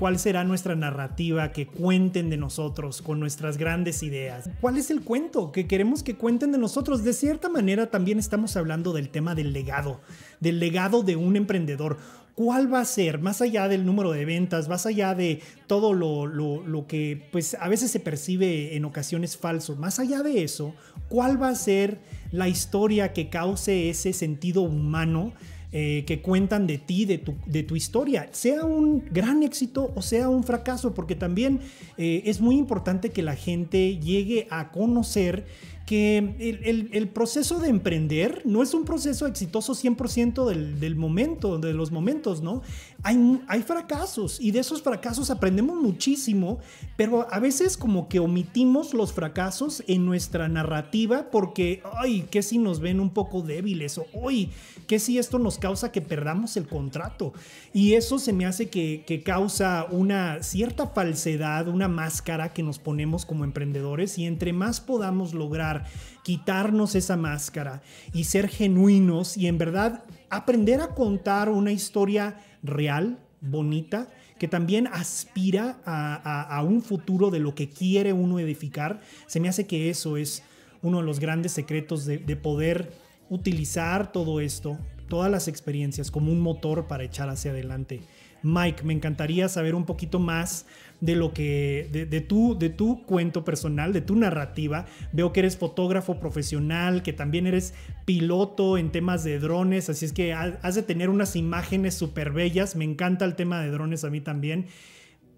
cuál será nuestra narrativa que cuenten de nosotros con nuestras grandes ideas. ¿Cuál es el cuento que queremos que cuenten de nosotros? De cierta manera también estamos hablando del tema del legado, del legado de un emprendedor. ¿Cuál va a ser, más allá del número de ventas, más allá de todo lo, lo, que pues a veces se percibe en ocasiones falso, más allá de eso, cuál va a ser la historia que cause ese sentido humano eh, que cuentan de ti, de tu, de tu, historia, sea un gran éxito o sea un fracaso, porque también eh, es muy importante que la gente llegue a conocer que el, proceso de emprender no es un proceso exitoso 100% del, del, momento, de los momentos, ¿no? Hay, hay fracasos y de esos fracasos aprendemos muchísimo, pero a veces como que omitimos los fracasos en nuestra narrativa porque, ay, ¿qué si nos ven un poco débiles? O, ay, ¿qué si esto nos causa que perdamos el contrato? Y eso se me hace que, que causa una cierta falsedad, una máscara que nos ponemos como emprendedores y entre más podamos lograr quitarnos esa máscara y ser genuinos y en verdad aprender a contar una historia real, bonita, que también aspira a, un futuro de lo que quiere uno edificar. Se me hace que eso es uno de los grandes secretos de poder utilizar todo esto, todas las experiencias como un motor para echar hacia adelante. Mike, me encantaría saber un poquito más de lo que, de, tu, de tu cuento personal, de tu narrativa. Veo que eres fotógrafo profesional, que también eres piloto en temas de drones, así es que has de tener unas imágenes súper bellas. Me encanta el tema de drones a mí también.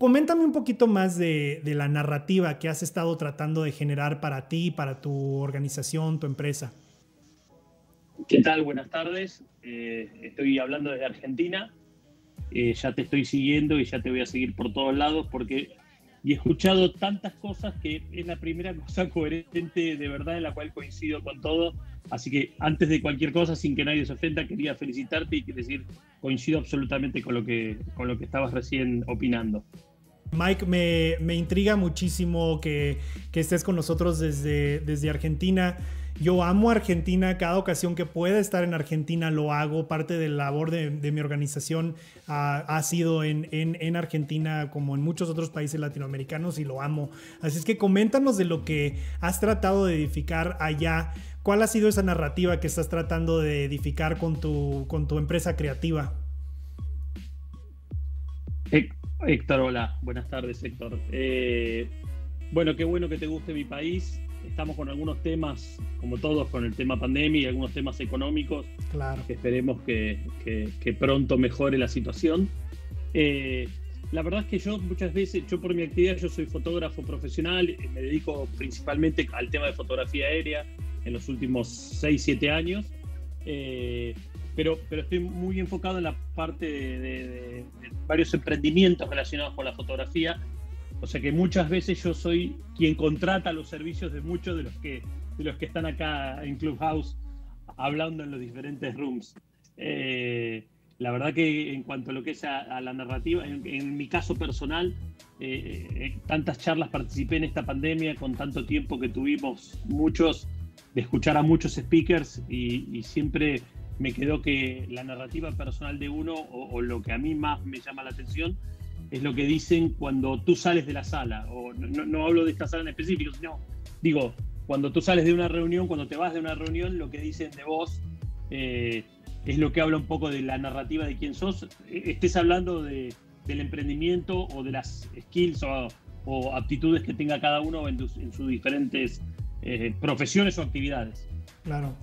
Coméntame un poquito más de, la narrativa que has estado tratando de generar para ti, para tu organización, tu empresa. ¿Qué tal? Buenas tardes. Eh, estoy hablando desde Argentina. Eh, ya te estoy siguiendo y ya te voy a seguir por todos lados porque he escuchado tantas cosas que es la primera cosa coherente de verdad en la cual coincido con todo. Así que antes de cualquier cosa, sin que nadie se ofenda, quería felicitarte y decir, coincido absolutamente con lo que, con lo que estabas recién opinando. Mike, me, me intriga muchísimo que, que, estés con nosotros desde, desde Argentina. Yo amo Argentina, cada ocasión que pueda estar en Argentina lo hago. Parte de la labor de, mi organización ha sido en, en, Argentina como en muchos otros países latinoamericanos y lo amo. Así es que coméntanos de lo que has tratado de edificar allá. ¿Cuál ha sido esa narrativa que estás tratando de edificar con tu, con tu empresa creativa? Héctor, hola, buenas tardes Héctor. Eh, bueno, qué bueno que te guste mi país estamos con algunos temas, como todos, con el tema pandemia y algunos temas económicos. Claro. Que esperemos que, pronto mejore la situación. Eh, la verdad es que yo muchas veces, yo por mi actividad, yo soy fotógrafo profesional, eh, me dedico principalmente al tema de fotografía aérea en los últimos 6, 7 años. Eh, pero, pero estoy muy enfocado en la parte de varios emprendimientos relacionados con la fotografía o sea que muchas veces yo soy quien contrata los servicios de muchos de los que, de los que están acá en Clubhouse hablando en los diferentes rooms. Eh, la verdad que en cuanto a lo que es a, la narrativa, en, mi caso personal, eh, eh, tantas charlas participé en esta pandemia con tanto tiempo que tuvimos muchos de escuchar a muchos speakers y, siempre me quedó que la narrativa personal de uno o, lo que a mí más me llama la atención es lo que dicen cuando tú sales de la sala. O no, hablo de esta sala en específico, sino digo, cuando tú sales de una reunión, cuando te vas de una reunión, lo que dicen de vos eh, es lo que habla un poco de la narrativa de quién sos. E, estés hablando de, del emprendimiento o de las skills o, aptitudes que tenga cada uno en, sus diferentes eh, profesiones o actividades. Claro.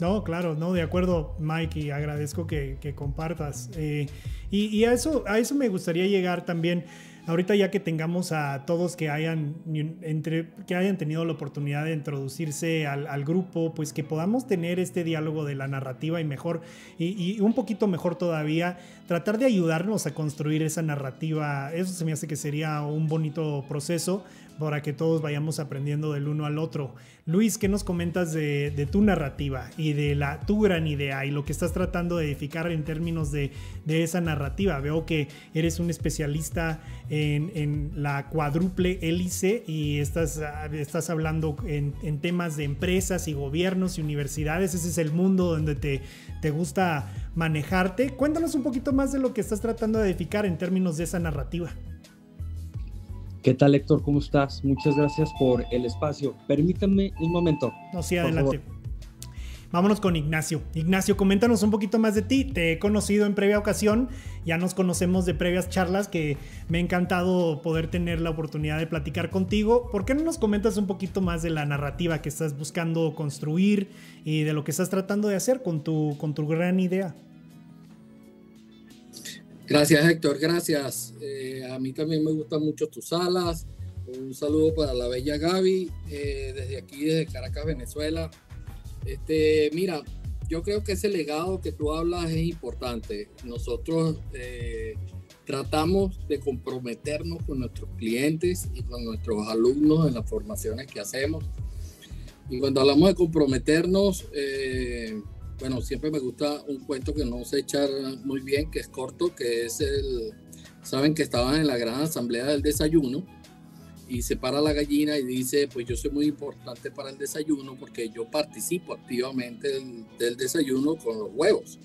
No, claro, no, de acuerdo, Mike, y agradezco que, compartas. Eh, y, a, eso, a eso me gustaría llegar también. Ahorita ya que tengamos a todos que hayan, entre, que hayan tenido la oportunidad de introducirse al, grupo, pues que podamos tener este diálogo de la narrativa y mejor, y, un poquito mejor todavía, tratar de ayudarnos a construir esa narrativa. Eso se me hace que sería un bonito proceso para que todos vayamos aprendiendo del uno al otro. Luis, ¿qué nos comentas de, tu narrativa y de la, tu gran idea y lo que estás tratando de edificar en términos de, esa narrativa? Veo que eres un especialista en, la cuádruple hélice y estás, estás hablando en, temas de empresas y gobiernos y universidades. Ese es el mundo donde te, te gusta manejarte. Cuéntanos un poquito más de lo que estás tratando de edificar en términos de esa narrativa. ¿Qué tal, Héctor? ¿Cómo estás? Muchas gracias por el espacio. Permítanme un momento. No, sí, adelante. Vámonos con Ignacio. Ignacio, coméntanos un poquito más de ti. Te he conocido en previa ocasión, ya nos conocemos de previas charlas que me ha encantado poder tener la oportunidad de platicar contigo. ¿Por qué no nos comentas un poquito más de la narrativa que estás buscando construir y de lo que estás tratando de hacer con tu, con tu gran idea? Gracias Héctor, gracias. Eh, a mí también me gustan mucho tus salas. Un saludo para la bella Gaby, eh, desde aquí, desde Caracas, Venezuela. Este, mira, yo creo que ese legado que tú hablas es importante. Nosotros eh, tratamos de comprometernos con nuestros clientes y con nuestros alumnos en las formaciones que hacemos. Y cuando hablamos de comprometernos, eh, bueno, siempre me gusta un cuento que no sé echar muy bien, que es corto, que es el, saben que estaban en la gran asamblea del desayuno y se para la gallina y dice, pues yo soy muy importante para el desayuno porque yo participo activamente del, desayuno con los huevos.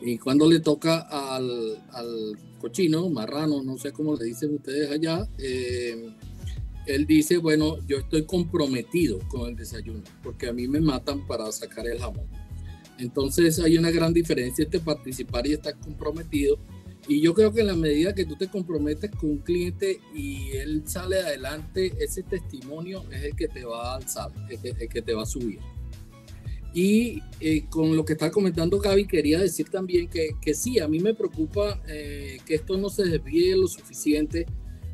Y cuando le toca al, al, cochino, marrano, no sé cómo le dicen ustedes allá, eh, él dice, bueno, yo estoy comprometido con el desayuno porque a mí me matan para sacar el jamón. Entonces hay una gran diferencia entre participar y estar comprometido y yo creo que en la medida que tú te comprometes con un cliente y él sale adelante, ese testimonio es el que te va a alzar, el que, te va a subir. Y eh, con lo que está comentando Gaby, quería decir también que, que sí, a mí me preocupa eh, que esto no se desvíe lo suficiente,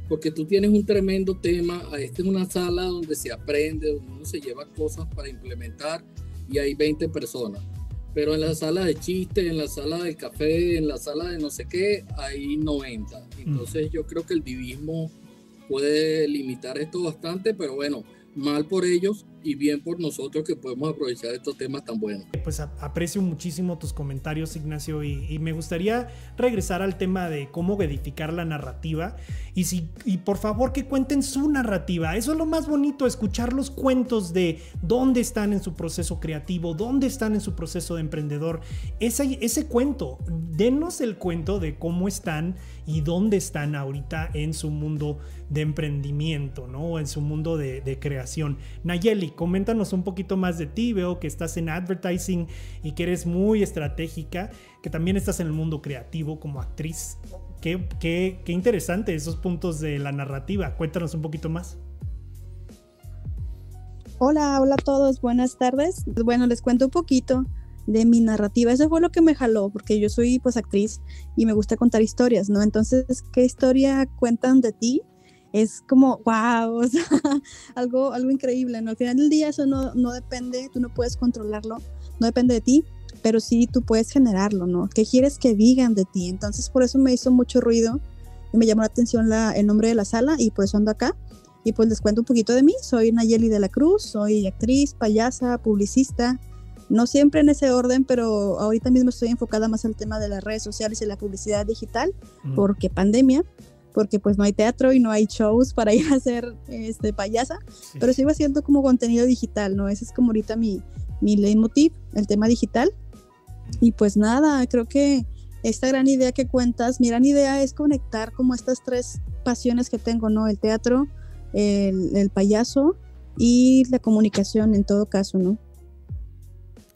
porque tú tienes un tremendo tema. Esta es una sala donde se aprende, donde uno se lleva cosas para implementar y hay 20 personas pero en la sala de chiste, en la sala del café, en la sala de no sé qué, hay 90. Mm. Entonces yo creo que el divismo puede limitar esto bastante, pero bueno, mal por ellos y bien por nosotros que podemos aprovechar estos temas tan buenos. Pues aprecio muchísimo tus comentarios, Ignacio, y, me gustaría regresar al tema de cómo edificar la narrativa. Y, si, y por favor que cuenten su narrativa. Eso es lo más bonito, escuchar los cuentos de dónde están en su proceso creativo, dónde están en su proceso de emprendedor. Ese, ese cuento, denos el cuento de cómo están y dónde están ahorita en su mundo de emprendimiento, ¿no? En su mundo de, de Nayeli, coméntanos un poquito más de ti. Veo que estás en advertising y que eres muy estratégica, que también estás en el mundo creativo como actriz. Qué, qué, qué interesante esos puntos de la narrativa. Cuéntanos un poquito más. Hola, hola a todos, buenas tardes. Bueno, les cuento un poquito de mi narrativa. Eso fue lo que me jaló, porque yo soy pues actriz y me gusta contar historias, ¿no? Entonces, ¿qué historia cuentan de ti? Es como, wow, o sea, algo, algo increíble, ¿no? Al final del día eso no, no depende, tú no puedes controlarlo, no depende de ti, pero sí tú puedes generarlo, ¿no? ¿Qué quieres que digan de ti? Entonces por eso me hizo mucho ruido y me llamó la atención la, el nombre de la sala y por eso ando acá. Y pues les cuento un poquito de mí, soy Nayeli de la Cruz, soy actriz, payasa, publicista, no siempre en ese orden, pero ahorita mismo estoy enfocada más al tema de las redes sociales y la publicidad digital, porque pandemia, porque pues no hay teatro y no hay shows para ir a hacer este, payasa, pero sigo haciendo como contenido digital, ¿no? Ese es como ahorita mi, mi leitmotiv, el tema digital. Y pues nada, creo que esta gran idea que cuentas, mi gran idea es conectar como estas tres pasiones que tengo, ¿no? El teatro, el, el payaso y la comunicación en todo caso, ¿no?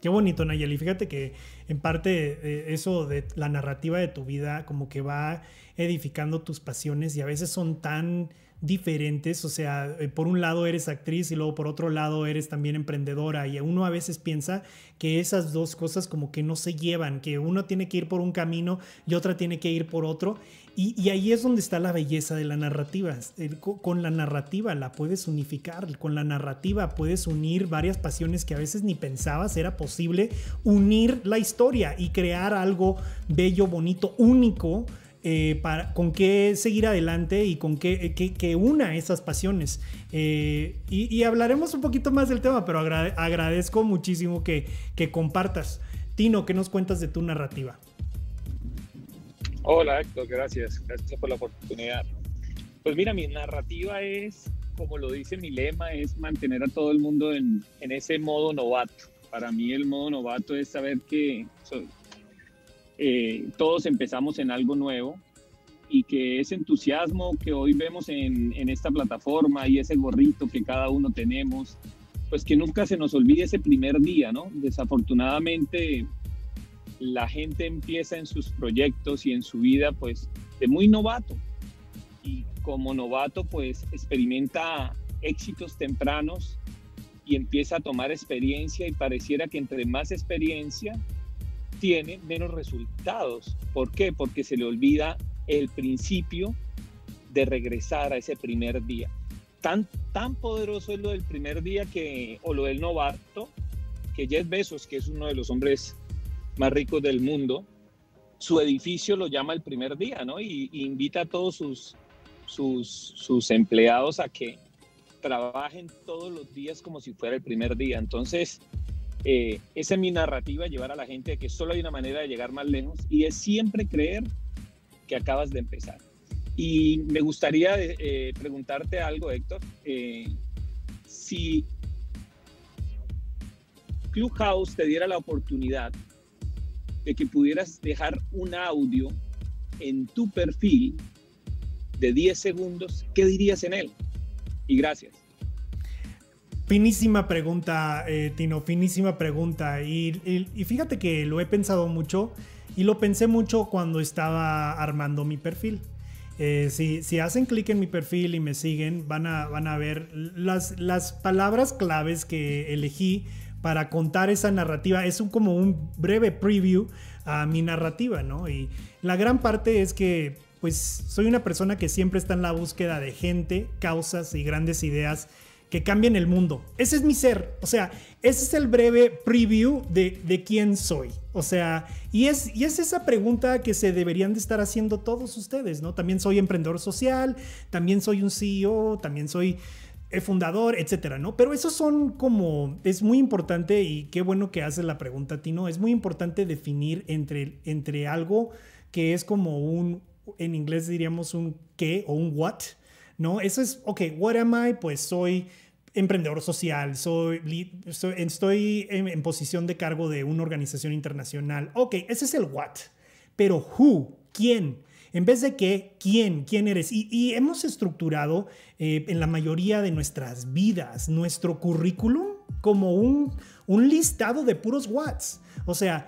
Qué bonito, Nayeli. Fíjate que en parte eh, eso de la narrativa de tu vida como que va edificando tus pasiones y a veces son tan diferentes, o sea, eh, por un lado eres actriz y luego por otro lado eres también emprendedora. Y uno a veces piensa que esas dos cosas como que no se llevan, que uno tiene que ir por un camino y otra tiene que ir por otro. Y, ahí es donde está la belleza de la narrativa. Con la narrativa la puedes unificar, con la narrativa puedes unir varias pasiones que a veces ni pensabas era posible unir la historia y crear algo bello, bonito, único eh, con qué seguir adelante y con qué que, una esas pasiones. Eh, y, hablaremos un poquito más del tema, pero agradezco muchísimo que, que compartas. Tino, ¿qué nos cuentas de tu narrativa? Hola Héctor, gracias. Gracias por la oportunidad. Pues mira, mi narrativa es, como lo dice mi lema, es mantener a todo el mundo en, en ese modo novato. Para mí el modo novato es saber que eh, todos empezamos en algo nuevo y que ese entusiasmo que hoy vemos en, en, esta plataforma y ese gorrito que cada uno tenemos, pues que nunca se nos olvide ese primer día, ¿no? Desafortunadamente la gente empieza en sus proyectos y en su vida pues de muy novato y como novato pues experimenta éxitos tempranos y empieza a tomar experiencia y pareciera que entre más experiencia tiene menos resultados. ¿Por qué? Porque se le olvida el principio de regresar a ese primer día. Tan, tan poderoso es lo del primer día que, o lo del novato, que Jeff Bezos, que es uno de los hombres más ricos del mundo, su edificio lo llama el primer día, ¿no? Y, invita a todos sus, sus, sus empleados a que trabajen todos los días como si fuera el primer día. Entonces, eh, esa es mi narrativa, llevar a la gente de que solo hay una manera de llegar más lejos y es siempre creer que acabas de empezar. Y me gustaría eh, preguntarte algo, Héctor. Eh, si Clubhouse te diera la oportunidad de que pudieras dejar un audio en tu perfil de 10 segundos, ¿qué dirías en él? Y gracias. Finísima pregunta, eh, Tino, finísima pregunta. Y, fíjate que lo he pensado mucho y lo pensé mucho cuando estaba armando mi perfil. Eh, si, hacen clic en mi perfil y me siguen, van a, van a ver las, las palabras claves que elegí para contar esa narrativa. Es un, como un breve preview a mi narrativa, ¿no? Y la gran parte es que, pues, soy una persona que siempre está en la búsqueda de gente, causas y grandes ideas que cambien el mundo. Ese es mi ser. O sea, ese es el breve preview de, de quién soy. O sea, y es, y es esa pregunta que se deberían de estar haciendo todos ustedes, ¿no? También soy emprendedor social, también soy un CEO, también soy fundador, etcétera, ¿no? Pero esos son como, es muy importante y qué bueno que haces la pregunta, Tino, es muy importante definir entre, entre algo que es como un, en inglés diríamos un qué o un what, ¿no? Eso es, ok, what am I? Pues soy emprendedor social, soy, estoy en, posición de cargo de una organización internacional. Ok, ese es el what. Pero who, quién, en vez de qué, quién, quién eres. Y, hemos estructurado eh, en la mayoría de nuestras vidas nuestro currículum como un, un listado de puros whats. O sea,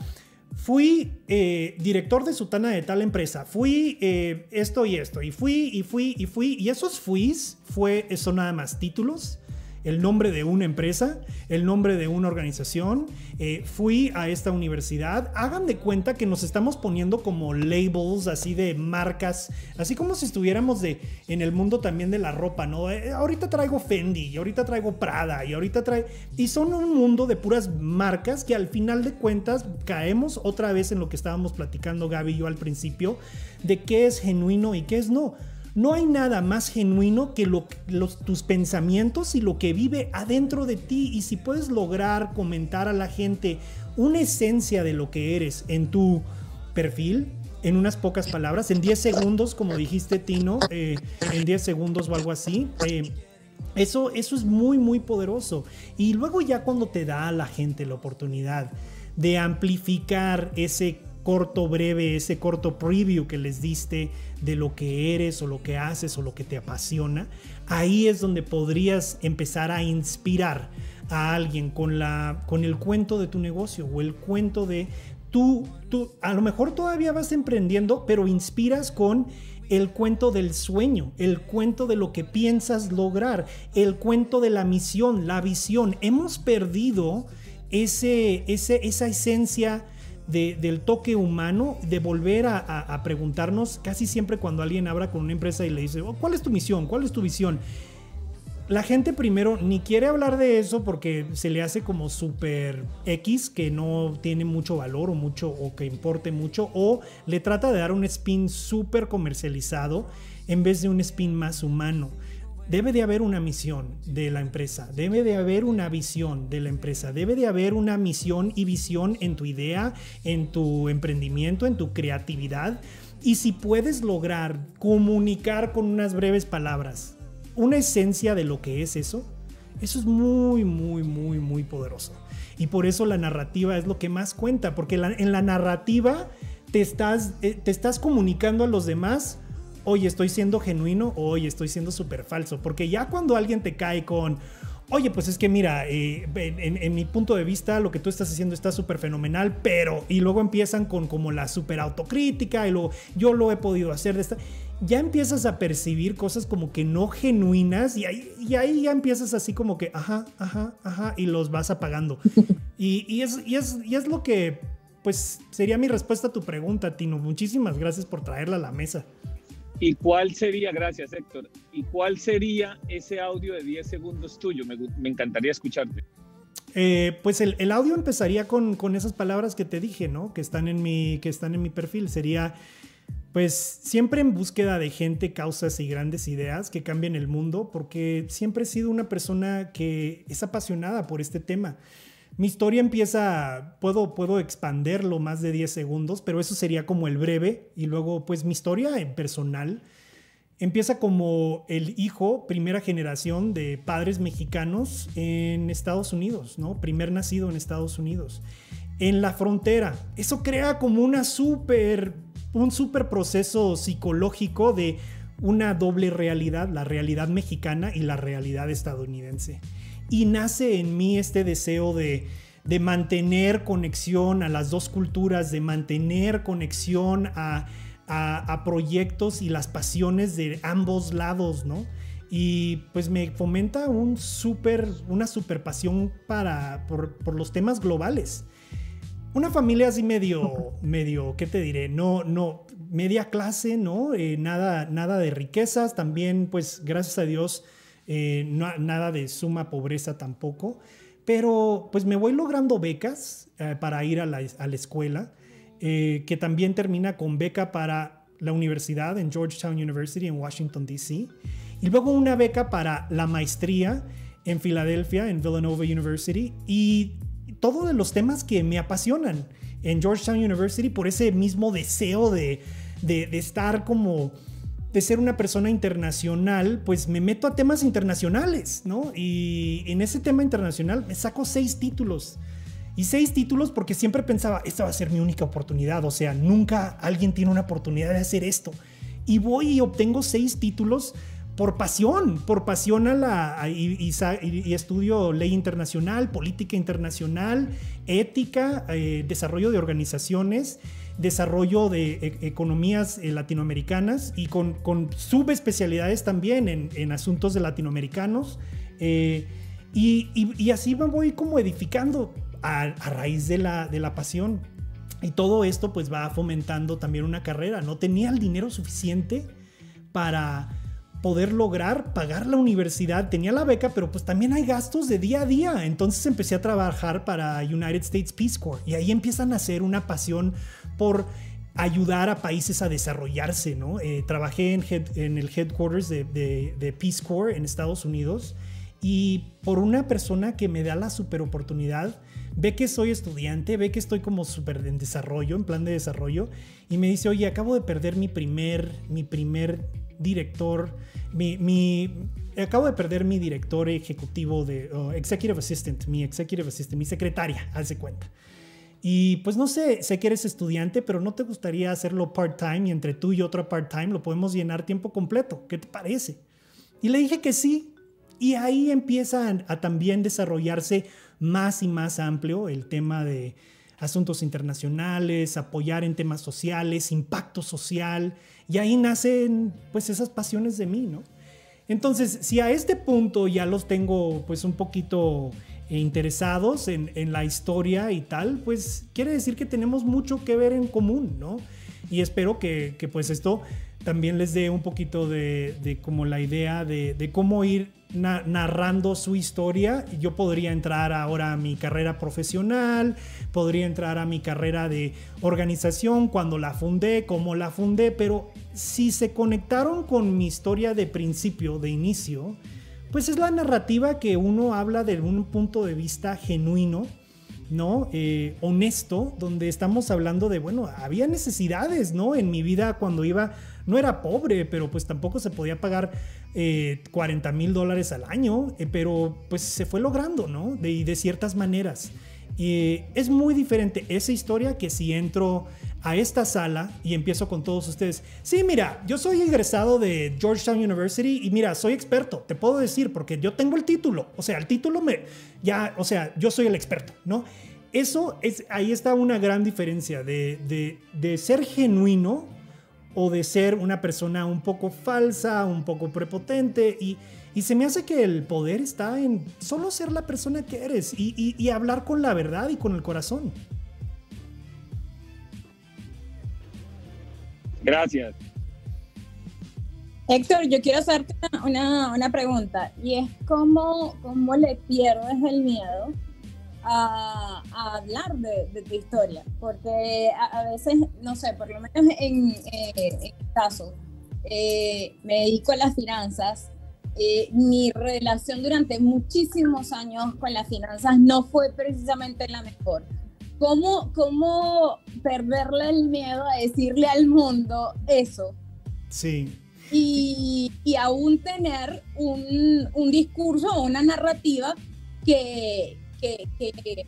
fui eh, director de sutana de tal empresa, fui eh, esto y esto, y fui, y fui, y fui, y esos fuis fue, son nada más títulos el nombre de una empresa, el nombre de una organización. Eh, fui a esta universidad. Hagan de cuenta que nos estamos poniendo como labels así de marcas, así como si estuviéramos de, en el mundo también de la ropa, ¿no? Eh, ahorita traigo Fendi, y ahorita traigo Prada, y ahorita traigo... Y son un mundo de puras marcas que al final de cuentas caemos otra vez en lo que estábamos platicando Gaby y yo al principio, de qué es genuino y qué es no. No hay nada más genuino que los, tus pensamientos y lo que vive adentro de ti. Y si puedes lograr comentar a la gente una esencia de lo que eres en tu perfil, en unas pocas palabras, en 10 segundos, como dijiste Tino, eh, en 10 segundos o algo así. Eh, eso, eso es muy, muy poderoso. Y luego ya cuando te da a la gente la oportunidad de amplificar ese corto, breve, ese corto preview que les diste de lo que eres o lo que haces o lo que te apasiona, ahí es donde podrías empezar a inspirar a alguien con, la, con el cuento de tu negocio o el cuento de tú, tú, a lo mejor todavía vas emprendiendo, pero inspiras con el cuento del sueño, el cuento de lo que piensas lograr, el cuento de la misión, la visión. Hemos perdido ese, ese, esa esencia del toque humano, de volver a, preguntarnos casi siempre cuando alguien habla con una empresa y le dice, oh, ¿cuál es tu misión? ¿Cuál es tu visión? La gente primero ni quiere hablar de eso porque se le hace como súper X, que no tiene mucho valor o mucho o que importe mucho, o le trata de dar un spin súper comercializado en vez de un spin más humano debe de haber una misión de la empresa, debe de haber una visión de la empresa, debe de haber una misión y visión en tu idea, en tu emprendimiento, en tu creatividad. Y si puedes lograr comunicar con unas breves palabras una esencia de lo que es eso, eso es muy, muy, muy, muy poderoso. Y por eso la narrativa es lo que más cuenta, porque en la narrativa te estás, eh, te estás comunicando a los demás oye, estoy siendo genuino o oye, estoy siendo súper falso. Porque ya cuando alguien te cae con, oye, pues es que mira, eh, en, mi punto de vista lo que tú estás haciendo está súper fenomenal, pero, y luego empiezan con como la súper autocrítica y luego yo lo he podido hacer de esta, ya empiezas a percibir cosas como que no genuinas y ahí, y ahí ya empiezas así como que, ajá, ajá, ajá, y los vas apagando. y, y, es, y, es, y es lo que, pues, sería mi respuesta a tu pregunta, Tino. Muchísimas gracias por traerla a la mesa. ¿Y cuál sería, gracias Héctor, y cuál sería ese audio de 10 segundos tuyo? Me, me encantaría escucharte. Eh, pues el, el, audio empezaría con, con, esas palabras que te dije, ¿no? Que están en mi, que están en mi perfil. Sería, pues, siempre en búsqueda de gente, causas y grandes ideas que cambien el mundo, porque siempre he sido una persona que es apasionada por este tema. Mi historia empieza, puedo, puedo expanderlo más de 10 segundos, pero eso sería como el breve. Y luego, pues mi historia en personal empieza como el hijo, primera generación de padres mexicanos en Estados Unidos, ¿no? Primer nacido en Estados Unidos. En la frontera. Eso crea como una super, un súper proceso psicológico de una doble realidad, la realidad mexicana y la realidad estadounidense y nace en mí este deseo de, mantener conexión a las dos culturas, de mantener conexión a, proyectos y las pasiones de ambos lados, ¿no? Y pues me fomenta un super, una super pasión para, por, los temas globales. Una familia así medio, medio, ¿qué te diré? No, no, media clase, ¿no? Eh, nada, nada de riquezas, también pues gracias a Dios eh, nada de suma pobreza tampoco, pero pues me voy logrando becas eh, para ir a la, escuela, eh, que también termina con beca para la universidad en Georgetown University en Washington, D.C., y luego una beca para la maestría en Filadelfia, en Villanova University, y todos los temas que me apasionan en Georgetown University por ese mismo deseo de, de, de estar como de ser una persona internacional, pues me meto a temas internacionales, ¿no? Y en ese tema internacional me saco seis títulos. Y seis títulos porque siempre pensaba, esta va a ser mi única oportunidad, o sea, nunca alguien tiene una oportunidad de hacer esto. Y voy y obtengo seis títulos por pasión, por pasión a la... y, estudio ley internacional, política internacional, ética, eh, desarrollo de organizaciones desarrollo de e, economías eh, latinoamericanas y con, con subespecialidades también en, asuntos de latinoamericanos. Eh, y, así me voy como edificando a, raíz de la, de la pasión. Y todo esto pues va fomentando también una carrera. No tenía el dinero suficiente para poder lograr pagar la universidad. Tenía la beca, pero pues también hay gastos de día a día. Entonces empecé a trabajar para United States Peace Corps y ahí empiezan a hacer una pasión por ayudar a países a desarrollarse, ¿no? Eh, trabajé en, en, el headquarters de, de, Peace Corps en Estados Unidos y por una persona que me da la super oportunidad, ve que soy estudiante, ve que estoy como súper en desarrollo, en plan de desarrollo, y me dice, oye, acabo de perder mi primer, mi primer director, mi, mi, acabo de perder mi director ejecutivo de executive assistant, mi executive assistant, mi secretaria, hace cuenta. Y pues no sé, sé que eres estudiante, pero no te gustaría hacerlo part-time y entre tú y otro part-time lo podemos llenar tiempo completo. ¿Qué te parece? Y le dije que sí. Y ahí empieza a también desarrollarse más y más amplio el tema de asuntos internacionales, apoyar en temas sociales, impacto social, y ahí nacen pues esas pasiones de mí, ¿no? Entonces, si a este punto ya los tengo pues un poquito interesados en, la historia y tal, pues quiere decir que tenemos mucho que ver en común, ¿no? Y espero que, pues esto también les dé un poquito de, como la idea de, de cómo ir narrando su historia. Yo podría entrar ahora a mi carrera profesional, podría entrar a mi carrera de organización cuando la fundé, cómo la fundé, pero si se conectaron con mi historia de principio, de inicio, pues es la narrativa que uno habla de un punto de vista genuino. ¿no? Eh, honesto, donde estamos hablando de, bueno, había necesidades, ¿no? En mi vida cuando iba, no era pobre, pero pues tampoco se podía pagar 40 eh, mil dólares al año, eh, pero pues se fue logrando, ¿no? De, de ciertas maneras. Y es muy diferente esa historia que si entro a esta sala y empiezo con todos ustedes. Sí, mira, yo soy egresado de Georgetown University y mira, soy experto, te puedo decir, porque yo tengo el título. O sea, el título me, ya, o sea, yo soy el experto, ¿no? Eso es, ahí está una gran diferencia de, de ser genuino o de ser una persona un poco falsa, un poco prepotente y, y se me hace que el poder está en solo ser la persona que eres y, y, y hablar con la verdad y con el corazón. Gracias. Héctor, yo quiero hacerte una, una pregunta y es cómo, cómo le pierdes el miedo a, a hablar de, de, tu historia, porque a, a, veces, no sé, por lo menos en, eh, en caso, eh, me dedico a las finanzas. Eh, mi relación durante muchísimos años con las finanzas no fue precisamente la mejor. ¿Cómo, ¿Cómo perderle el miedo a decirle al mundo eso? Sí. Y, y aún tener un, un discurso o una narrativa que, que, que,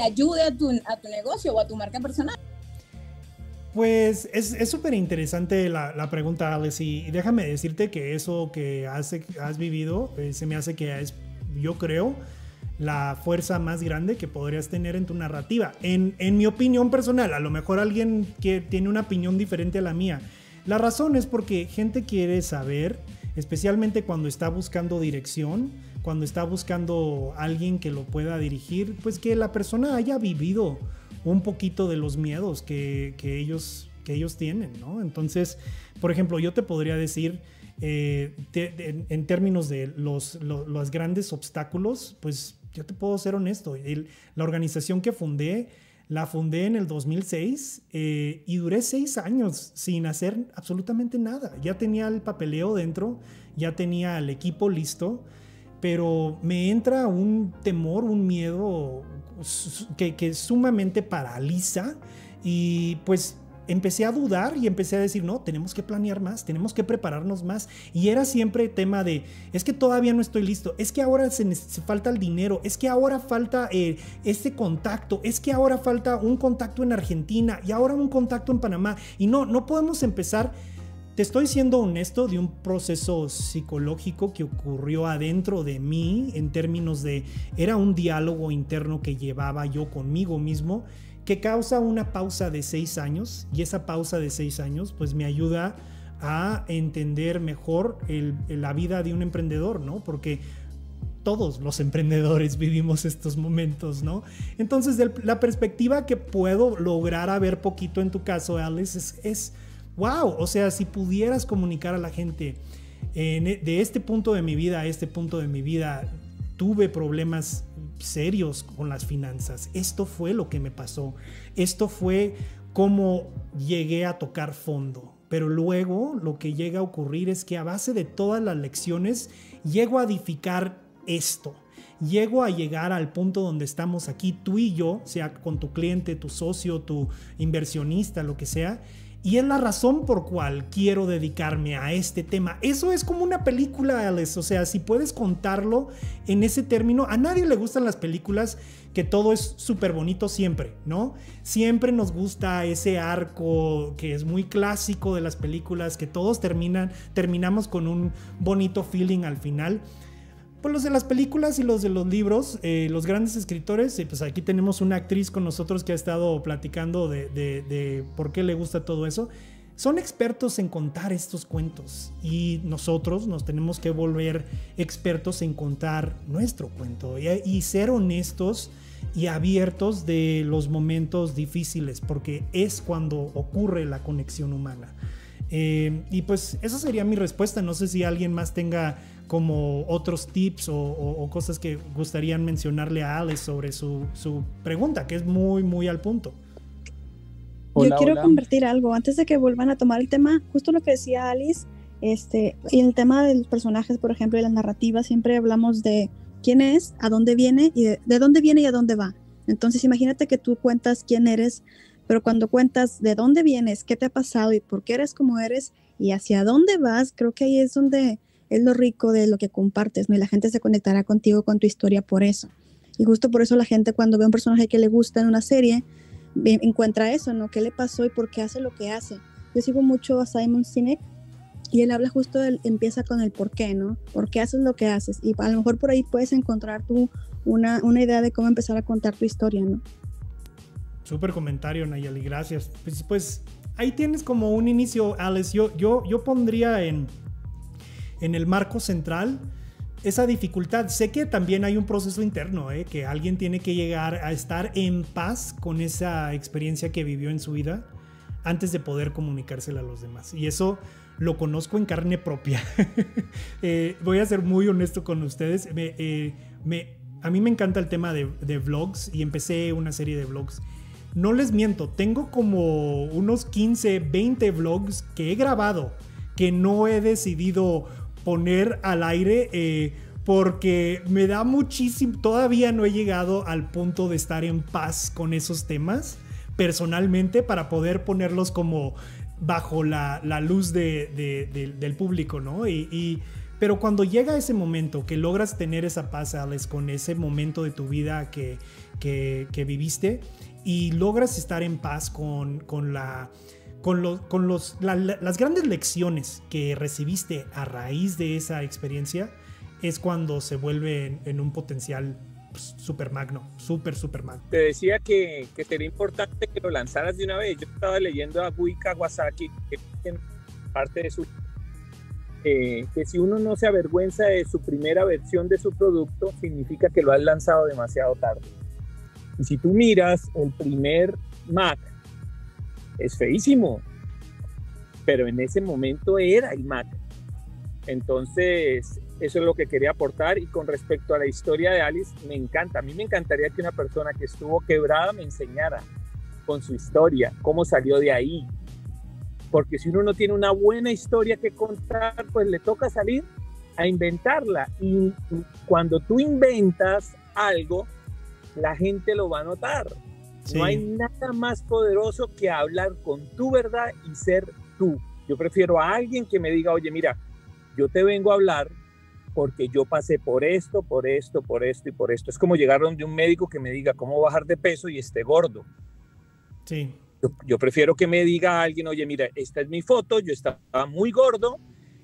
ayude a tu, a tu negocio o a tu marca personal. Pues es súper interesante la, la, pregunta, Alex, y, y, déjame decirte que eso que has, has vivido eh, se me hace que es, yo creo, la fuerza más grande que podrías tener en tu narrativa. En, en mi opinión personal, a lo mejor alguien que tiene una opinión diferente a la mía. La razón es porque gente quiere saber, especialmente cuando está buscando dirección, cuando está buscando alguien que lo pueda dirigir, pues que la persona haya vivido un poquito de los miedos que, que ellos, que ellos tienen, ¿no? Entonces, por ejemplo, yo te podría decir, eh, te, en términos de los, los, los, grandes obstáculos, pues yo te puedo ser honesto, el, la organización que fundé, la fundé en el 2006 eh, y duré seis años sin hacer absolutamente nada. Ya tenía el papeleo dentro, ya tenía el equipo listo, pero me entra un temor, un miedo que, sumamente paraliza y pues empecé a dudar y empecé a decir, no, tenemos que planear más, tenemos que prepararnos más. Y era siempre tema de, es que todavía no estoy listo, es que ahora se, se falta el dinero, es que ahora falta eh, este contacto, es que ahora falta un contacto en Argentina y ahora un contacto en Panamá. Y no, no podemos empezar. Estoy siendo honesto de un proceso psicológico que ocurrió adentro de mí en términos de, era un diálogo interno que llevaba yo conmigo mismo que causa una pausa de seis años y esa pausa de seis años pues me ayuda a entender mejor la vida de un emprendedor, ¿no? Porque todos los emprendedores vivimos estos momentos, ¿no? Entonces, la perspectiva que puedo lograr a ver poquito en tu caso, Alice, es wow, o sea, si pudieras comunicar a la gente en, de este punto de mi vida a este punto de mi vida, tuve problemas serios con las finanzas. Esto fue lo que me pasó. Esto fue cómo llegué a tocar fondo. Pero luego lo que llega a ocurrir es que a base de todas las lecciones llego a edificar esto. Llego a llegar al punto donde estamos aquí, tú y yo, sea con tu cliente, tu socio, tu inversionista, lo que sea, y es la razón por cual quiero dedicarme a este tema. Eso es como una película, Alex. O sea, si puedes contarlo en ese término, a nadie le gustan las películas que todo es súper bonito siempre, ¿no? Siempre nos gusta ese arco que es muy clásico de las películas, que todos terminan, terminamos con un bonito feeling al final. Pues los de las películas y los de los libros, eh, los grandes escritores, eh, pues aquí tenemos una actriz con nosotros que ha estado platicando de, de, por qué le gusta todo eso. Son expertos en contar estos cuentos y nosotros nos tenemos que volver expertos en contar nuestro cuento y, y ser honestos y abiertos de los momentos difíciles, porque es cuando ocurre la conexión humana. Eh, y pues esa sería mi respuesta. No sé si alguien más tenga como otros tips o, o, o, cosas que gustarían mencionarle a Alice sobre su, su pregunta, que es muy, muy al punto. Hola, Yo quiero hola. convertir algo antes de que vuelvan a tomar el tema, justo lo que decía Alice, este, y el tema de los personajes, por ejemplo, y la narrativa, siempre hablamos de quién es, a dónde viene y de, de dónde viene y a dónde va. Entonces, imagínate que tú cuentas quién eres, pero cuando cuentas de dónde vienes, qué te ha pasado y por qué eres como eres y hacia dónde vas, creo que ahí es donde es lo rico de lo que compartes, ¿no? Y la gente se conectará contigo, con tu historia por eso. Y justo por eso la gente cuando ve un personaje que le gusta en una serie, encuentra eso, ¿no? ¿Qué le pasó y por qué hace lo que hace? Yo sigo mucho a Simon Sinek y él habla justo, él empieza con el por qué, ¿no? ¿Por qué haces lo que haces? Y a lo mejor por ahí puedes encontrar tú una, una idea de cómo empezar a contar tu historia, ¿no? Súper comentario, Nayeli, gracias. Pues, pues, ahí tienes como un inicio, Alex. Yo, yo, yo pondría en, en el marco central esa dificultad. Sé que también hay un proceso interno, ¿eh? que alguien tiene que llegar a estar en paz con esa experiencia que vivió en su vida antes de poder comunicársela a los demás. Y eso lo conozco en carne propia. Eh, voy a ser muy honesto con ustedes. Eh, a mí me encanta el tema de, de, vlogs y empecé una serie de vlogs. No les miento, tengo como unos 15, 20 vlogs que he grabado que no he decidido poner al aire eh, porque me da muchísimo, todavía no he llegado al punto de estar en paz con esos temas personalmente para poder ponerlos como bajo la, luz del público, ¿no? Y, pero cuando llega ese momento que logras tener esa paz, Alex, con ese momento de tu vida que, que, viviste y logras estar en paz con, con la con, con los, las grandes lecciones que recibiste a raíz de esa experiencia, es cuando se vuelve en, un potencial pues, super magno, super, super magno. Te decía que, que, sería importante que lo lanzaras de una vez. Yo estaba leyendo a Gui Kawasaki, que en parte de su... Eh, que si uno no se avergüenza de su primera versión de su producto, significa que lo has lanzado demasiado tarde. Y si tú miras el primer Mac es feísimo, pero en ese momento era el Mac. Entonces, eso es lo que quería aportar y con respecto a la historia de Alice, me encanta. A mí me encantaría que una persona que estuvo quebrada me enseñara con su historia, cómo salió de ahí. Porque si uno no tiene una buena historia que contar, pues le toca salir a inventarla. Y cuando tú inventas algo, la gente lo va a notar. No hay nada más poderoso que hablar con tu verdad y ser tú. Yo prefiero a alguien que me diga, oye, mira, yo te vengo a hablar porque yo pasé por esto, por esto, por esto y por esto. Es como llegar donde un médico que me diga cómo bajar de peso y esté gordo. Sí. Yo, prefiero que me diga a alguien, oye, mira, esta es mi foto, yo estaba muy gordo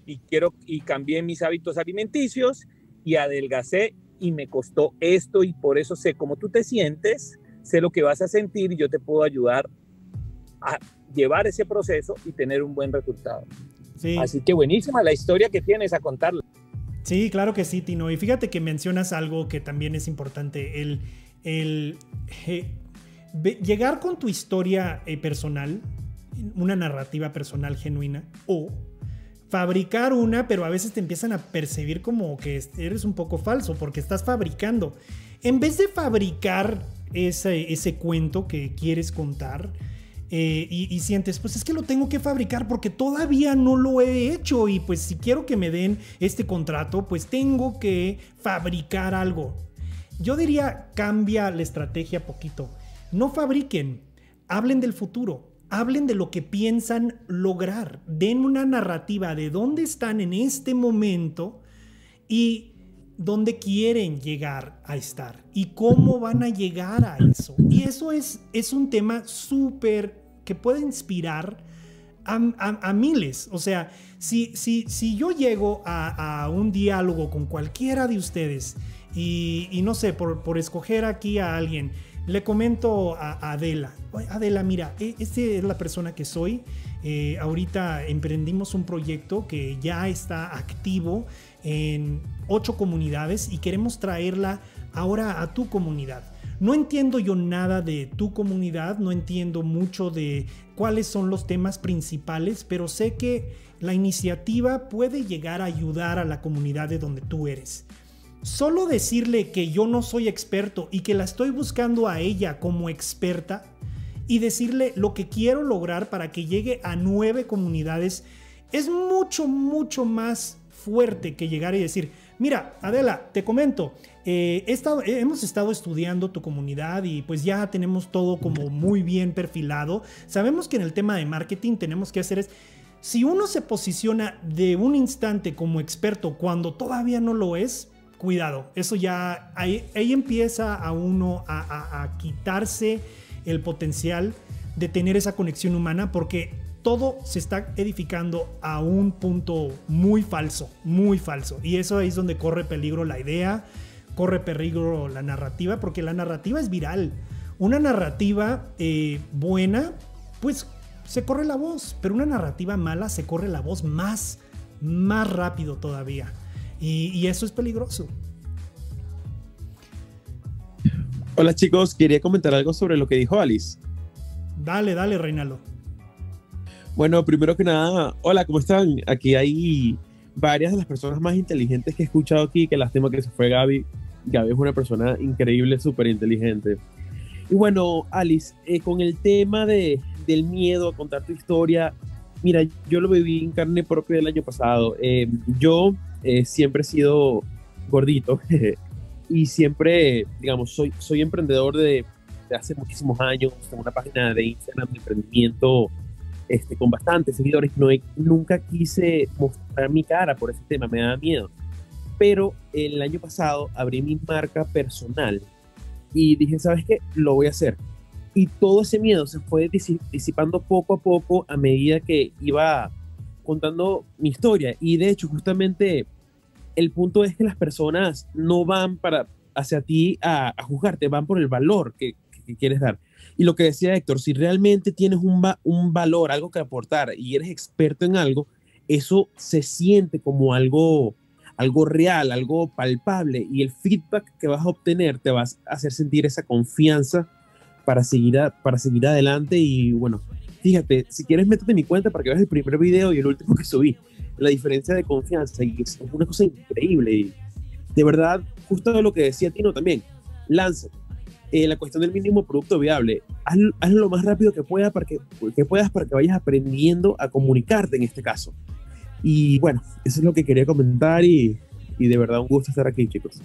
y quiero y cambié mis hábitos alimenticios y adelgacé y me costó esto y por eso sé cómo tú te sientes sé lo que vas a sentir y yo te puedo ayudar a llevar ese proceso y tener un buen resultado. Sí. Así que buenísima la historia que tienes a contarla. Sí, claro que sí, Tino. Y fíjate que mencionas algo que también es importante, el, el llegar con tu historia eh, personal, una narrativa personal genuina, o fabricar una, pero a veces te empiezan a percibir como que eres un poco falso porque estás fabricando. En vez de fabricar ese, cuento que quieres contar eh, y, sientes, pues es que lo tengo que fabricar porque todavía no lo he hecho y pues si quiero que me den este contrato, pues tengo que fabricar algo. Yo diría, cambia la estrategia poquito. No fabriquen, hablen del futuro, hablen de lo que piensan lograr, den una narrativa de dónde están en este momento y dónde quieren llegar a estar y cómo van a llegar a eso. Y eso es, es un tema súper que puede inspirar a, miles. O sea, si, si, si yo llego a, un diálogo con cualquiera de ustedes y, no sé, por, por, escoger aquí a alguien, le comento a, Adela, Adela, mira, e, esta es la persona que soy. Eh, ahorita emprendimos un proyecto que ya está activo en ocho comunidades y queremos traerla ahora a tu comunidad. No entiendo yo nada de tu comunidad, no entiendo mucho de cuáles son los temas principales, pero sé que la iniciativa puede llegar a ayudar a la comunidad de donde tú eres. Solo decirle que yo no soy experto y que la estoy buscando a ella como experta y decirle lo que quiero lograr para que llegue a nueve comunidades es mucho, mucho más fuerte que llegar y decir, mira, Adela, te comento, eh, hemos estado estudiando tu comunidad y pues ya tenemos todo como muy bien perfilado. Sabemos que en el tema de marketing tenemos que hacer es, si uno se posiciona de un instante como experto cuando todavía no lo es, cuidado, eso ya ahí, empieza a uno a, quitarse el potencial de tener esa conexión humana porque todo se está edificando a un punto muy falso, muy falso. Y eso ahí es donde corre peligro la idea, corre peligro la narrativa, porque la narrativa es viral. Una narrativa eh, buena, pues se corre la voz, pero una narrativa mala se corre la voz más, más rápido todavía. Y, eso es peligroso. Hola chicos, quería comentar algo sobre lo que dijo Alice. Dale, dale, Reinaldo. Bueno, primero que nada, hola, ¿cómo están? Aquí hay varias de las personas más inteligentes que he escuchado aquí, que lástima que se fue Gaby. Gaby es una persona increíble, súper inteligente. Y bueno, Alice, eh, con el tema de, del miedo a contar tu historia, mira, yo lo viví en carne propia el año pasado. Eh, yo eh, siempre he sido gordito y siempre, digamos, soy, soy emprendedor de, hace muchísimos años. Tengo una página de Instagram de emprendimiento este, con bastantes seguidores. No nunca quise mostrar mi cara por ese tema, me daba miedo. Pero el año pasado abrí mi marca personal y dije, ¿sabes qué? Lo voy a hacer. Y todo ese miedo se fue disipando poco a poco a medida que iba contando mi historia. Y de hecho, justamente el punto es que las personas no van para hacia ti a, juzgarte, van por el valor que, quieres dar. Y lo que decía Héctor, si realmente tienes un, un valor, algo que aportar y eres experto en algo, eso se siente como algo, algo real, algo palpable y el feedback que vas a obtener te va a hacer sentir esa confianza para seguir, para seguir adelante y bueno, fíjate, si quieres métete en mi cuenta para que veas el primer video y el último que subí la diferencia de confianza y es una cosa increíble. Y de verdad, justo lo que decía Tino también, lánzate. Eh, la cuestión del mínimo producto viable, haz, lo más rápido que, pueda para que, que puedas para que vayas aprendiendo a comunicarte en este caso. Y bueno, eso es lo que quería comentar y, y de verdad un gusto estar aquí, chicos.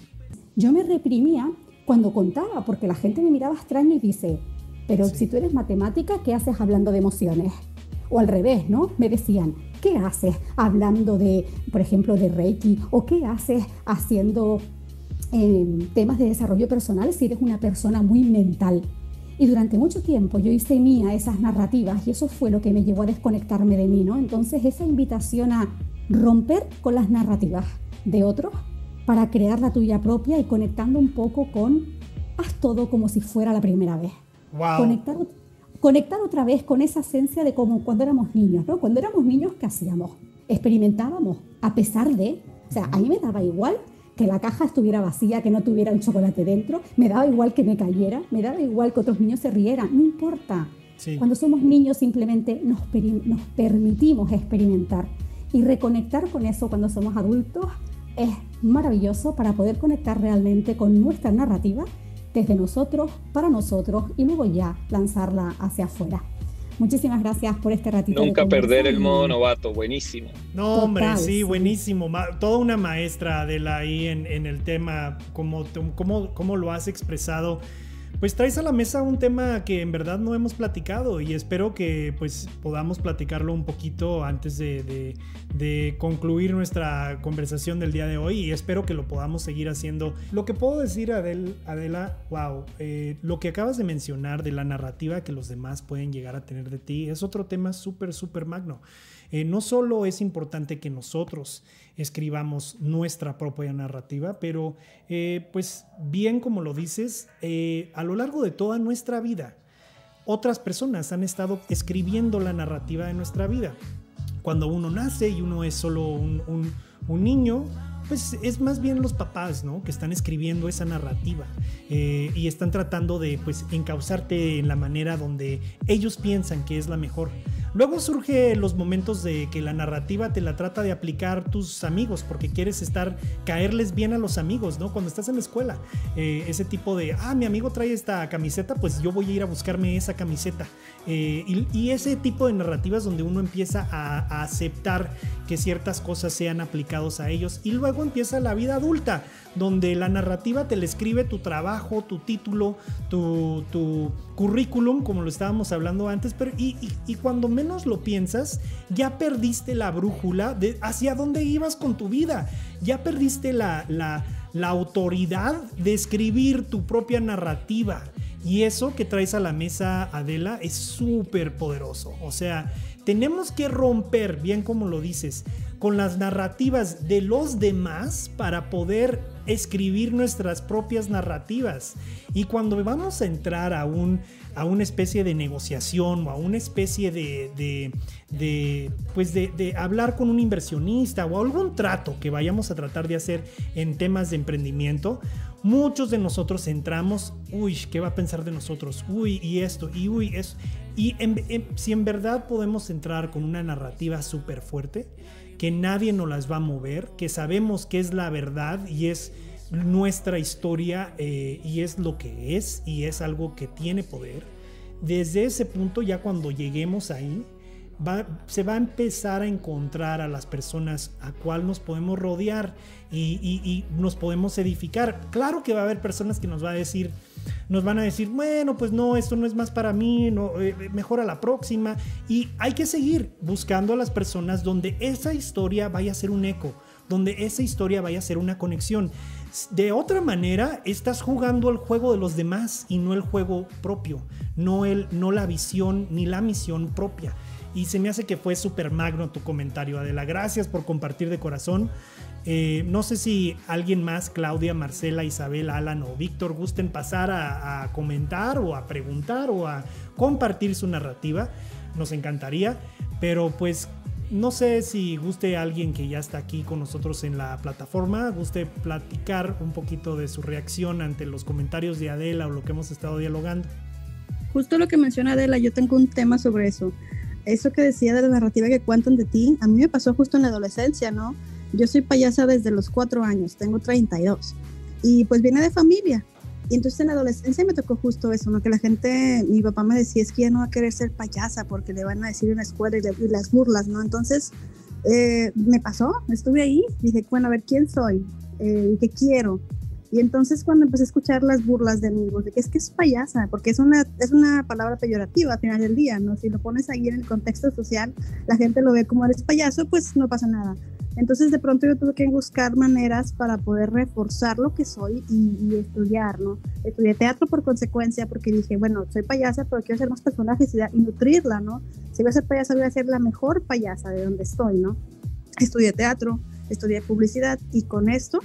Yo me reprimía cuando contaba, porque la gente me miraba extraño y dice, pero si tú eres matemática, ¿qué haces hablando de emociones? O al revés, ¿no? Me decían, ¿qué haces hablando de, por ejemplo, de Reiki? ¿O qué haces haciendo em, temas de desarrollo personal si eres una persona muy mental? Y durante mucho tiempo yo hice mía esas narrativas y eso fue lo que me llevó a desconectarme de mí, ¿no? Entonces esa invitación a romper con las narrativas de otros para crear la tuya propia y conectando un poco con haz todo como si fuera la primera vez. Wow. Conectar conectar otra vez con esa esencia de como cuando éramos niños, ¿no? Cuando éramos niños, ¿qué hacíamos? Experimentábamos, a pesar de, o sea, a mí me daba igual que la caja estuviera vacía, que no tuviera un chocolate dentro, me daba igual que me cayera, me daba igual que otros niños se rieran, no importa. Cuando somos niños simplemente nos, nos permitimos experimentar y reconectar con eso cuando somos adultos es maravilloso para poder conectar realmente con nuestra narrativa desde nosotros, para nosotros y luego ya lanzarla hacia afuera. Muchísimas gracias por este ratito. Nunca perder el modo novato, buenísimo. No, hombre, sí, buenísimo. Toda una maestra de la ahí en, en el tema, como, como, como lo has expresado pues traes a la mesa un tema que en verdad no hemos platicado y espero que pues podamos platicarlo un poquito antes de, concluir nuestra conversación del día de hoy y espero que lo podamos seguir haciendo. Lo que puedo decir Adel, Adela, wow, eh, lo que acabas de mencionar de la narrativa que los demás pueden llegar a tener de ti es otro tema súper, súper magno. Eh, no solo es importante que nosotros escribamos nuestra propia narrativa, pero eh, pues bien como lo dices, eh, a lo largo de toda nuestra vida, otras personas han estado escribiendo la narrativa de nuestra vida. Cuando uno nace y uno es solo un, niño, pues es más bien los papás, ¿no? Que están escribiendo esa narrativa y están tratando de, pues, encauzarte en la manera donde ellos piensan que es la mejor. Luego surge los momentos de que la narrativa te la trata de aplicar tus amigos, porque quieres estar, caerles bien a los amigos, ¿no? Cuando estás en la escuela, eh, ese tipo de, ah, mi amigo trae esta camiseta, pues yo voy a ir a buscarme esa camiseta. Eh, y, ese tipo de narrativas donde uno empieza a, aceptar que ciertas cosas sean aplicados a ellos y luego empieza la vida adulta, donde la narrativa te le escribe tu trabajo, tu título, tu, currículum, como lo estábamos hablando antes, pero y, y, cuando menos lo piensas, ya perdiste la brújula de hacia dónde ibas con tu vida, ya perdiste la, la, la autoridad de escribir tu propia narrativa Y eso que traes a la mesa, Adela, es súper poderoso. O sea, tenemos que romper, bien como lo dices, con las narrativas de los demás para poder escribir nuestras propias narrativas. Y cuando vamos a entrar a, un, a una especie de negociación o a una especie de, de, pues de, hablar con un inversionista o algún trato que vayamos a tratar de hacer en temas de emprendimiento, muchos de nosotros entramos, uy, ¿qué va a pensar de nosotros? Uy, y esto, y uy, eso. Y si en verdad podemos entrar con una narrativa súper fuerte, que nadie nos las va a mover, que sabemos que es la verdad y es nuestra historia eh, y es lo que es y es algo que tiene poder. Desde ese punto, ya cuando lleguemos ahí, se va a empezar a encontrar a las personas a cual nos podemos rodear y, nos podemos edificar. Claro que va a haber personas que nos va a decir, nos van a decir, bueno, pues no, esto no es más para mí, no, eh, mejor a la próxima. Y hay que seguir buscando a las personas donde esa historia vaya a ser un eco, donde esa historia vaya a ser una conexión. De otra manera, estás jugando el juego de los demás y no el juego propio, no, el, no la visión ni la misión propia. Y se me hace que fue súper magno tu comentario, Adela. Gracias por compartir de corazón. Eh, no sé si alguien más, Claudia, Marcela, Isabel, Alan o Víctor, gusten pasar a, comentar o a preguntar o a compartir su narrativa. Nos encantaría. Pero pues no sé si guste alguien que ya está aquí con nosotros en la plataforma, guste platicar un poquito de su reacción ante los comentarios de Adela o lo que hemos estado dialogando. Justo lo que menciona Adela, yo tengo un tema sobre eso eso que decía de la narrativa que cuentan de ti, a mí me pasó justo en la adolescencia, ¿no? Yo soy payasa desde los cuatro años, tengo 32. Y pues viene de familia. Y entonces en la adolescencia me tocó justo eso, ¿no? Que la gente, mi papá me decía, es que ya no va a querer ser payasa porque le van a decir en la escuela y, las burlas, ¿no? Entonces eh, me pasó, estuve ahí, dije, bueno, a ver, ¿quién soy? Eh, ¿Qué quiero? Y entonces cuando empecé a escuchar las burlas de amigos, de que es que es payasa, porque es una, es una palabra peyorativa al final del día, ¿no? Si lo pones ahí en el contexto social, la gente lo ve como eres payaso, pues no pasa nada. Entonces de pronto yo tuve que buscar maneras para poder reforzar lo que soy y, estudiar, ¿no? Estudié teatro por consecuencia porque dije, bueno, soy payasa, pero quiero hacer más personajes y, y nutrirla, ¿no? Si voy a ser payasa, voy a ser la mejor payasa de donde estoy, ¿no? Estudié teatro, estudié publicidad y con esto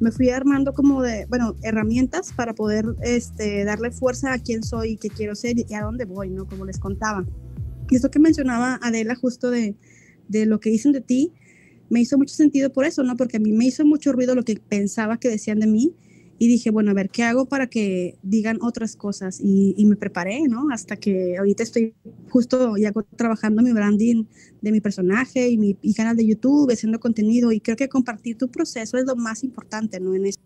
me fui armando como de, bueno, herramientas para poder este, darle fuerza a quién soy y qué quiero ser y a dónde voy, ¿no? Como les contaba. Y esto que mencionaba Adela justo de, de lo que dicen de ti, me hizo mucho sentido por eso, ¿no? Porque a mí me hizo mucho ruido lo que pensaba que decían de mí y dije, bueno, a ver, ¿qué hago para que digan otras cosas? Y, me preparé, ¿no? Hasta que ahorita estoy justo ya trabajando mi branding de mi personaje y mi canal de YouTube, haciendo contenido y creo que compartir tu proceso es lo más importante, ¿no? En eso.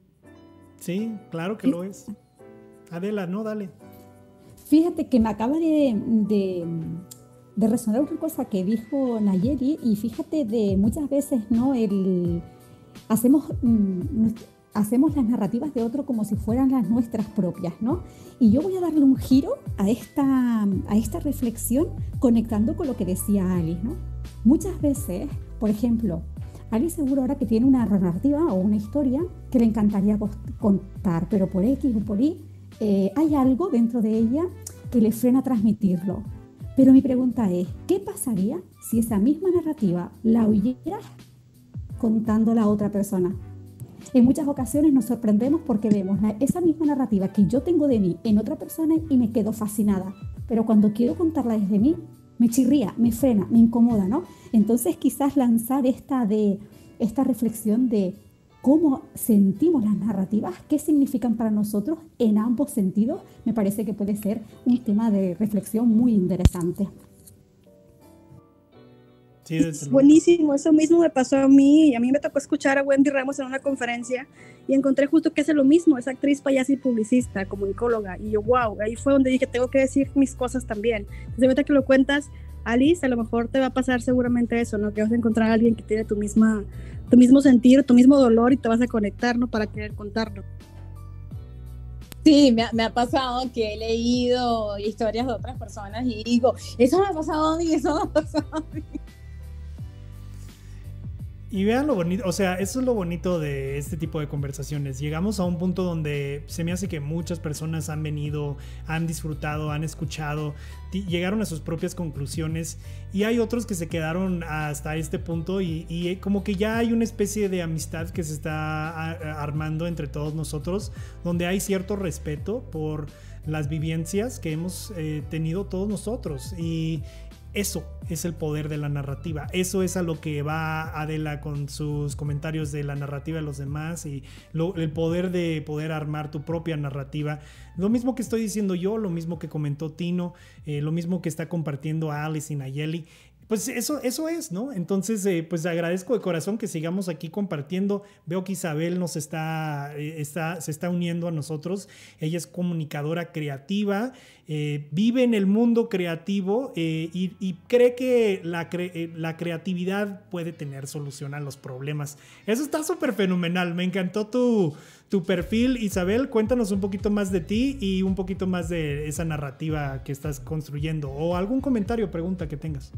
Sí, claro que lo es. Adela, no, dale. Fíjate que me acaba de, de, de resonar una cosa que dijo Nayeli y fíjate de muchas veces, ¿no? El, hacemos... Mm, hacemos las narrativas de otro como si fueran las nuestras propias, ¿no? Y yo voy a darle un giro a esta, a esta reflexión conectando con lo que decía Alice, ¿no? Muchas veces, por ejemplo, Alice seguro ahora que tiene una narrativa o una historia que le encantaría contar, pero por X o por Y eh, hay algo dentro de ella que le frena transmitirlo. Pero mi pregunta es, ¿qué pasaría si esa misma narrativa la oyeras contándola a otra persona? En muchas ocasiones nos sorprendemos porque vemos esa misma narrativa que yo tengo de mí en otra persona y me quedo fascinada. Pero cuando quiero contarla desde mí, me chirría, me frena, me incomoda, ¿no? Entonces quizás lanzar esta, de, esta reflexión de cómo sentimos las narrativas, qué significan para nosotros en ambos sentidos, me parece que puede ser un tema de reflexión muy interesante buenísimo, eso mismo me pasó a mí. A mí me tocó escuchar a Wendy Ramos en una conferencia y encontré justo que hace lo mismo, es actriz, payasa y publicista, comunicóloga. Y yo, wow, ahí fue donde dije, tengo que decir mis cosas también. Entonces, ahorita que lo cuentas, Alice, a lo mejor te va a pasar seguramente eso, ¿no? Que vas a encontrar a alguien que tiene tu, misma, tu mismo sentir, tu mismo dolor y te vas a conectar, ¿no? Para querer contarlo. Sí, me ha, me ha, pasado que he leído historias de otras personas y digo, eso me ha pasado a mí, eso me ha pasado a mí. Y vean lo bonito, o sea, eso es lo bonito de este tipo de conversaciones. Llegamos a un punto donde se me hace que muchas personas han venido, han disfrutado, han escuchado, llegaron a sus propias conclusiones y hay otros que se quedaron hasta este punto y, y como que ya hay una especie de amistad que se está armando entre todos nosotros, donde hay cierto respeto por las vivencias que hemos eh, tenido todos nosotros y eso es el poder de la narrativa. Eso es a lo que va Adela con sus comentarios de la narrativa de los demás y el poder de poder armar tu propia narrativa. Lo mismo que estoy diciendo yo, lo mismo que comentó Tino, eh, lo mismo que está compartiendo Alice y Nayeli pues eso, eso es, ¿no? Entonces, eh, pues agradezco de corazón que sigamos aquí compartiendo. Veo que Isabel nos está, eh, está se está uniendo a nosotros. Ella es comunicadora creativa, eh, vive en el mundo creativo y, cree que la, la, creatividad puede tener solución a los problemas. Eso está súper fenomenal. Me encantó tu, tu perfil, Isabel. Cuéntanos un poquito más de ti y un poquito más de esa narrativa que estás construyendo o algún comentario, pregunta que tengas.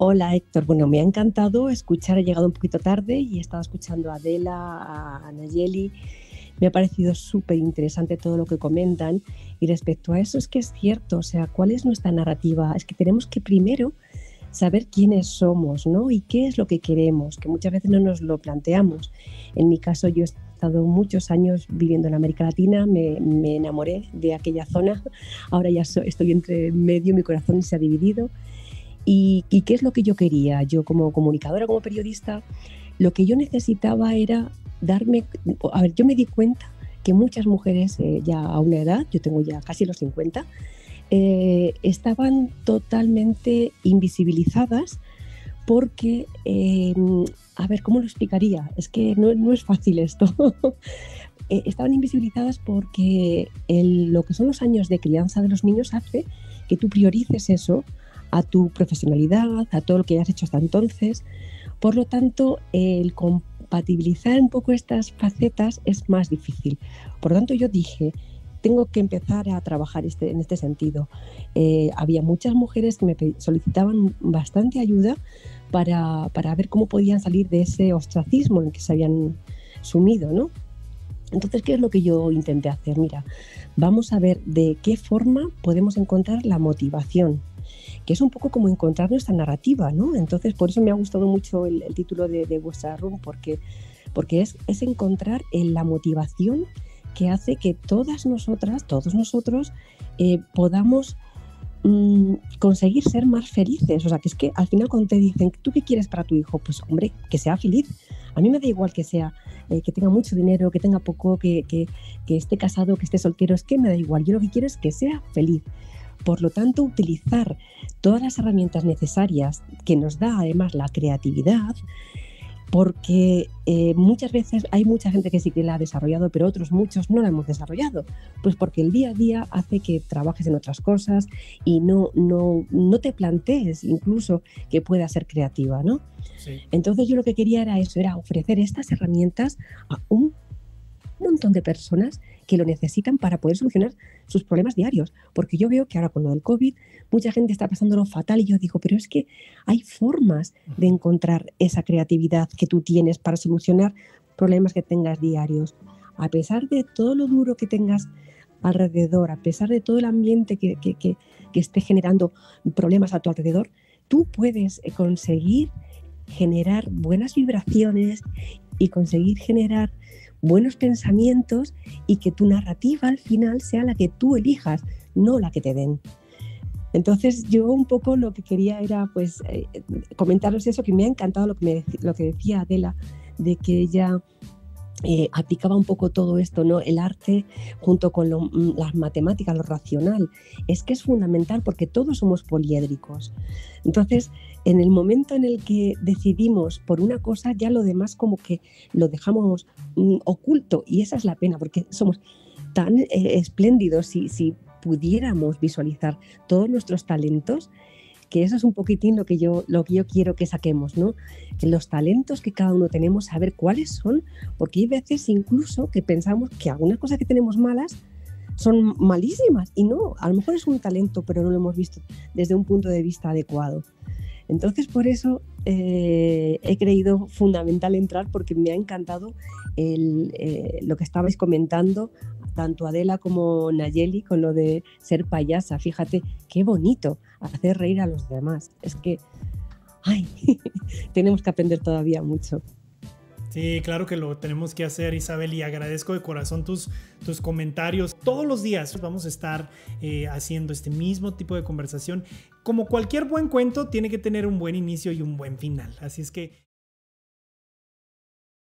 Hola Héctor, bueno, me ha encantado escuchar, he llegado un poquito tarde y he estado escuchando a Adela, a Nayeli. Me ha parecido súper interesante todo lo que comentan y respecto a eso es que es cierto, o sea, ¿cuál es nuestra narrativa? Es que tenemos que primero saber quiénes somos, ¿no? Y qué es lo que queremos, que muchas veces no nos lo planteamos. En mi caso, yo he estado muchos años viviendo en América Latina, me, me enamoré de aquella zona, ahora ya estoy entre medio, mi corazón se ha dividido ¿Y, qué es lo que yo quería? Yo como comunicadora, como periodista, lo que yo necesitaba era darme, a ver, yo me di cuenta que muchas mujeres eh, ya a una edad, yo tengo ya casi los 50, eh, estaban totalmente invisibilizadas porque, em, a ver, ¿cómo lo explicaría? Es que no, no es fácil esto. Eh, estaban invisibilizadas porque lo que son los años de crianza de los niños hace que tú priorices eso a tu profesionalidad, a todo lo que has hecho hasta entonces. Por lo tanto, el compatibilizar un poco estas facetas es más difícil. Por lo tanto, yo dije, tengo que empezar a trabajar este, en este sentido. Eh, había muchas mujeres que me solicitaban bastante ayuda para, para, ver cómo podían salir de ese ostracismo en el que se habían sumido, ¿no? Entonces, ¿qué es lo que yo intenté hacer? Mira, vamos a ver de qué forma podemos encontrar la motivación que es un poco como encontrar nuestra narrativa, ¿no? Entonces, por eso me ha gustado mucho el, título de, vuestra room, porque, porque es, es encontrar la motivación que hace que todas nosotras, todos nosotros, eh, podamos mm, conseguir ser más felices. O sea, que es que al final cuando te dicen, ¿tú qué quieres para tu hijo? Pues hombre, que sea feliz. A mí me da igual que sea, eh, que tenga mucho dinero, que tenga poco, que, que, que, esté casado, que esté soltero, es que me da igual. Yo lo que quiero es que sea feliz. Por lo tanto, utilizar todas las herramientas necesarias que nos da además la creatividad, porque eh, muchas veces hay mucha gente que sí que la ha desarrollado, pero otros muchos no la hemos desarrollado. Pues porque el día a día hace que trabajes en otras cosas y no, no, no te plantees incluso que pueda ser creativa, ¿no? Entonces yo lo que quería era eso, era ofrecer estas herramientas a un montón de personas que lo necesitan para poder solucionar sus problemas diarios. Porque yo veo que ahora con lo del COVID, mucha gente está pasándolo fatal y yo digo, pero es que hay formas de encontrar esa creatividad que tú tienes para solucionar problemas que tengas diarios. A pesar de todo lo duro que tengas alrededor, a pesar de todo el ambiente que, que, que, que esté generando problemas a tu alrededor, tú puedes eh, conseguir generar buenas vibraciones y conseguir generar buenos pensamientos y que tu narrativa al final sea la que tú elijas, no la que te den. Entonces yo un poco lo que quería era pues eh, comentaros eso, que me ha encantado lo que, lo que decía Adela, de que ella eh, aplicaba un poco todo esto, ¿no? El arte junto con mm, las matemáticas, lo racional, es que es fundamental porque todos somos poliédricos. Entonces, en el momento en el que decidimos por una cosa, ya lo demás como que lo dejamos mm, oculto y esa es la pena porque somos tan eh, espléndidos si, si pudiéramos visualizar todos nuestros talentos, que eso es un poquitín lo que yo, lo que yo quiero que saquemos, ¿no? Los talentos que cada uno tenemos, saber cuáles son, porque hay veces incluso que pensamos que algunas cosas que tenemos malas son malísimas y no, a lo mejor es un talento, pero no lo hemos visto desde un punto de vista adecuado. Entonces, por eso eh, he creído fundamental entrar porque me ha encantado eh, lo que estabais comentando, tanto Adela como Nayeli, con lo de ser payasa. Fíjate, qué bonito hacer reír a los demás. Es que, ay, tenemos que aprender todavía mucho. Claro que lo tenemos que hacer, Isabel, y agradezco de corazón tus, tus comentarios. Todos los días vamos a estar eh, haciendo este mismo tipo de conversación. Como cualquier buen cuento, tiene que tener un buen inicio y un buen final. Así es que